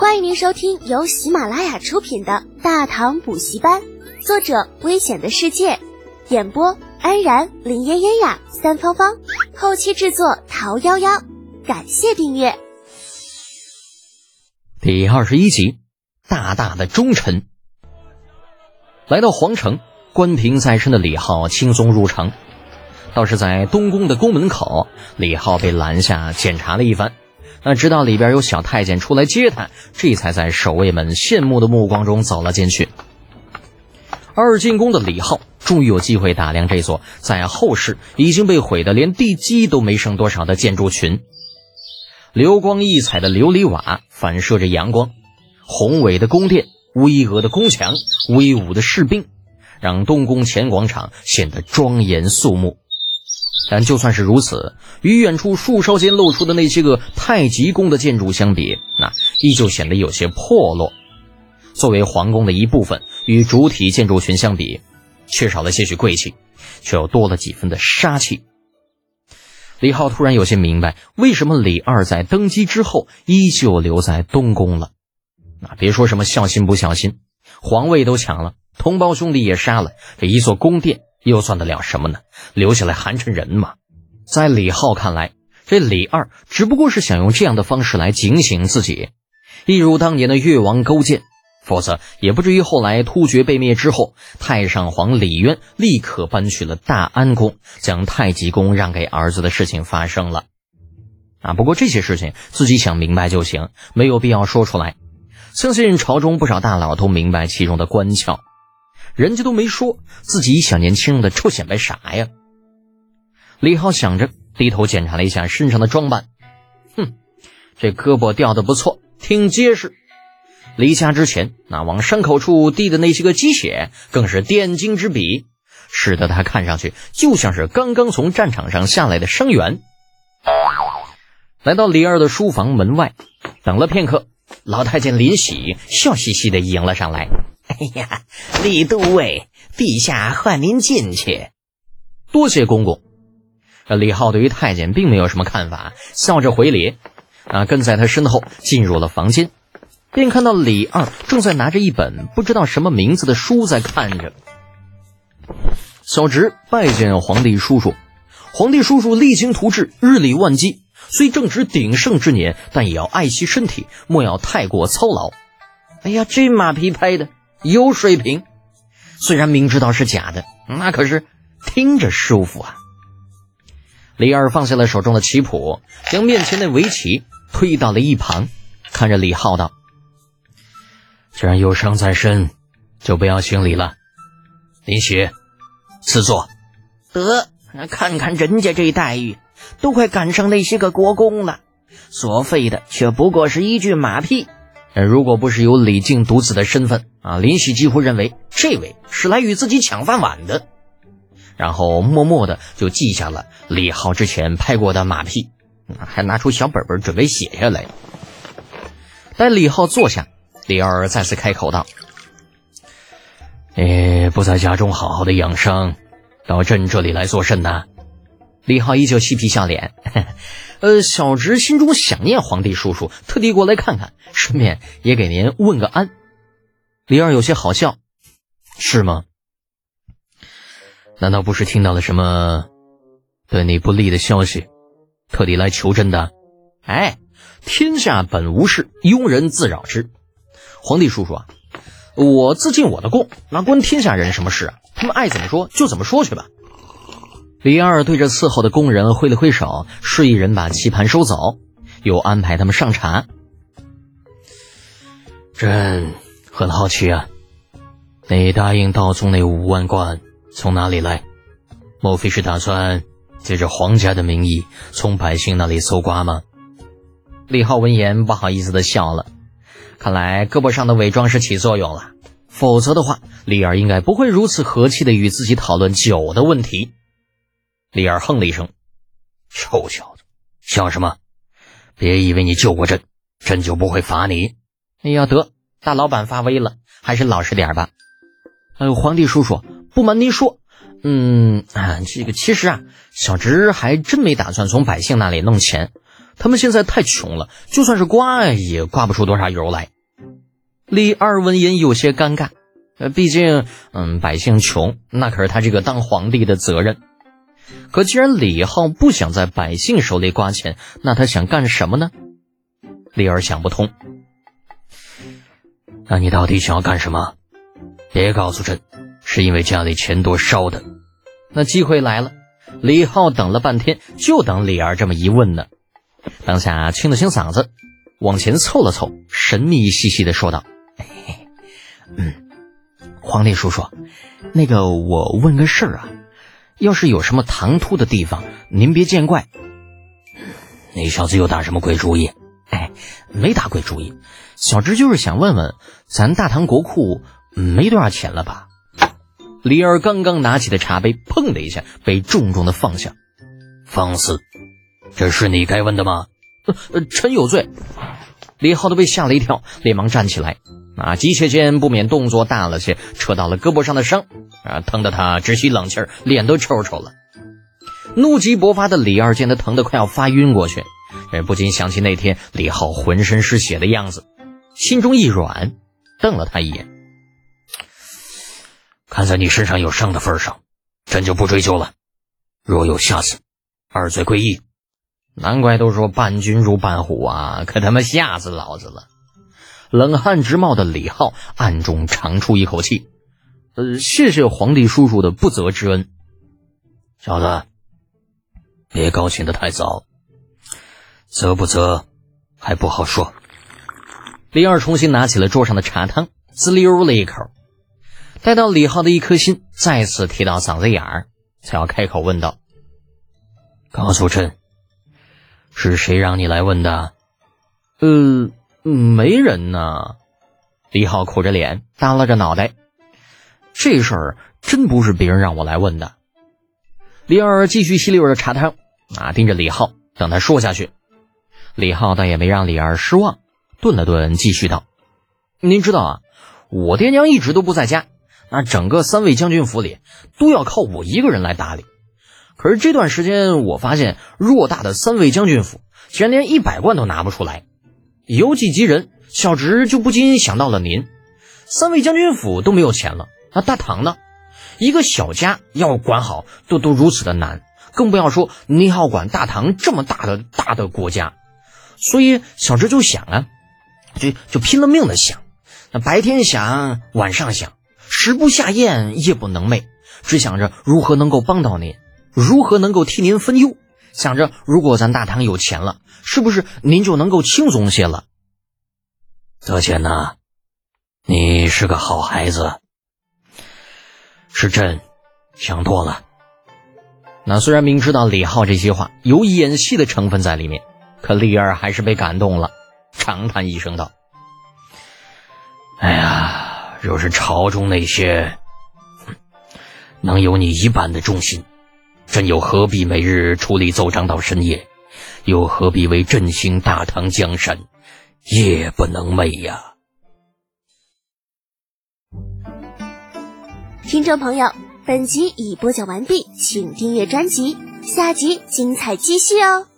欢迎您收听由喜马拉雅出品的《大唐补习班》，作者：危险的世界，演播：安然、林嫣嫣呀、三芳芳，后期制作：桃夭夭。感谢订阅。第二十一集，大大的忠臣。来到皇城，关平在身的李浩轻松入城，倒是在东宫的宫门口，李浩被拦下检查了一番。那直到里边有小太监出来接他，这才在守卫们羡慕的目光中走了进去。二进宫的李浩终于有机会打量这座在后世已经被毁得连地基都没剩多少的建筑群。流光溢彩的琉璃瓦反射着阳光，宏伟的宫殿、巍峨的宫墙、威武的士兵，让东宫前广场显得庄严肃穆。但就算是如此，与远处树梢间露出的那些个太极宫的建筑相比，那依旧显得有些破落。作为皇宫的一部分，与主体建筑群相比，缺少了些许贵气，却又多了几分的杀气。李浩突然有些明白，为什么李二在登基之后依旧留在东宫了。那别说什么孝心不孝心，皇位都抢了，同胞兄弟也杀了，这一座宫殿。又算得了什么呢？留下来寒碜人嘛！在李浩看来，这李二只不过是想用这样的方式来警醒自己，一如当年的越王勾践，否则也不至于后来突厥被灭之后，太上皇李渊立刻搬去了大安宫，将太极宫让给儿子的事情发生了。啊，不过这些事情自己想明白就行，没有必要说出来。相信朝中不少大佬都明白其中的关窍。人家都没说，自己一小年轻的臭显摆啥呀？李浩想着，低头检查了一下身上的装扮，哼，这胳膊吊的不错，挺结实。离家之前那往伤口处滴的那些个鸡血，更是点睛之笔，使得他看上去就像是刚刚从战场上下来的伤员。来到李二的书房门外，等了片刻，老太监林喜笑嘻嘻的迎了上来。哎呀，李都尉，陛下唤您进去。多谢公公。李浩对于太监并没有什么看法，笑着回礼，啊，跟在他身后进入了房间，便看到李二正在拿着一本不知道什么名字的书在看着。小侄拜见皇帝叔叔。皇帝叔叔励精图治，日理万机，虽正值鼎盛之年，但也要爱惜身体，莫要太过操劳。哎呀，这马屁拍的！有水平，虽然明知道是假的，那可是听着舒服啊。李二放下了手中的棋谱，将面前的围棋推到了一旁，看着李浩道：“既然有伤在身，就不要行礼了。林喜，赐座。得，看看人家这待遇，都快赶上那些个国公了，所费的却不过是一句马屁。”如果不是有李靖独子的身份啊，林喜几乎认为这位是来与自己抢饭碗的，然后默默的就记下了李浩之前拍过的马屁，还拿出小本本准备写下来。待李浩坐下，李二再次开口道：“你不在家中好好的养伤，到朕这里来做甚呢？”李浩依旧嬉皮笑脸。呃，小侄心中想念皇帝叔叔，特地过来看看，顺便也给您问个安。李二有些好笑，是吗？难道不是听到了什么对你不利的消息，特地来求朕的？哎，天下本无事，庸人自扰之。皇帝叔叔啊，我自尽我的功，那关天下人什么事啊？他们爱怎么说就怎么说去吧。李二对着伺候的工人挥了挥手，示意人把棋盘收走，又安排他们上茶。朕很好奇啊，你答应道宗那五万贯从哪里来？莫非是打算借着皇家的名义从百姓那里搜刮吗？李浩闻言不好意思的笑了，看来胳膊上的伪装是起作用了，否则的话，李二应该不会如此和气的与自己讨论酒的问题。李二哼了一声：“臭小子，笑什么？别以为你救过朕，朕就不会罚你。哎呀，得，大老板发威了，还是老实点吧。哎呦，皇帝叔叔，不瞒您说，嗯啊，这个其实啊，小侄还真没打算从百姓那里弄钱，他们现在太穷了，就算是刮也刮不出多少油来。李二闻言有些尴尬，呃，毕竟，嗯，百姓穷，那可是他这个当皇帝的责任。可既然李浩不想在百姓手里刮钱，那他想干什么呢？李二想不通。那你到底想要干什么？别告诉朕，是因为家里钱多烧的。那机会来了，李浩等了半天，就等李二这么一问呢。当下清了清嗓子，往前凑了凑，神秘兮兮的说道。嗯，皇帝叔叔，那个我问个事儿啊，要是有什么唐突的地方，您别见怪。那小子又打什么鬼主意？哎，没打鬼主意，小侄就是想问问，咱大唐国库没多少钱了吧？李二刚刚拿起的茶杯，砰的一下被重重的放下。放肆！这是你该问的吗？呃，臣有罪。李浩都被吓了一跳，连忙站起来。啊！急切间不免动作大了些，扯到了胳膊上的伤，啊，疼得他直吸冷气儿，脸都抽抽了。怒极勃发的李二见他疼得快要发晕过去，不禁想起那天李浩浑身是血的样子，心中一软，瞪了他一眼。看在你身上有伤的份上，朕就不追究了。若有下次，二罪归一。难怪都说伴君如伴虎啊，可他妈吓死老子了。冷汗直冒的李浩暗中长出一口气，呃，谢谢皇帝叔叔的不责之恩。小子，别高兴的太早，责不责还不好说。李二重新拿起了桌上的茶汤，滋溜了一口，待到李浩的一颗心再次提到嗓子眼儿，才要开口问道：“告诉朕，是谁让你来问的？”呃。没人呢，李浩苦着脸，耷拉着脑袋。这事儿真不是别人让我来问的。李二继续吸溜着茶汤，啊，盯着李浩，等他说下去。李浩倒也没让李二失望，顿了顿，继续道：“您知道啊，我爹娘一直都不在家，那整个三位将军府里都要靠我一个人来打理。可是这段时间，我发现偌大的三位将军府，竟然连一百贯都拿不出来。”有几急人，小侄就不禁想到了您。三位将军府都没有钱了，那大唐呢？一个小家要管好，都都如此的难，更不要说您要管大唐这么大的大的国家。所以小侄就想啊，就就拼了命的想，那白天想，晚上想，食不下咽，夜不能寐，只想着如何能够帮到您，如何能够替您分忧。想着，如果咱大唐有钱了，是不是您就能够轻松些了？德贤呐，你是个好孩子，是朕想多了。那虽然明知道李浩这些话有演戏的成分在里面，可丽儿还是被感动了，长叹一声道：“哎呀，若是朝中那些能有你一半的忠心。”朕又何必每日处理奏章到深夜，又何必为振兴大唐江山夜不能寐呀？听众朋友，本集已播讲完毕，请订阅专辑，下集精彩继续哦。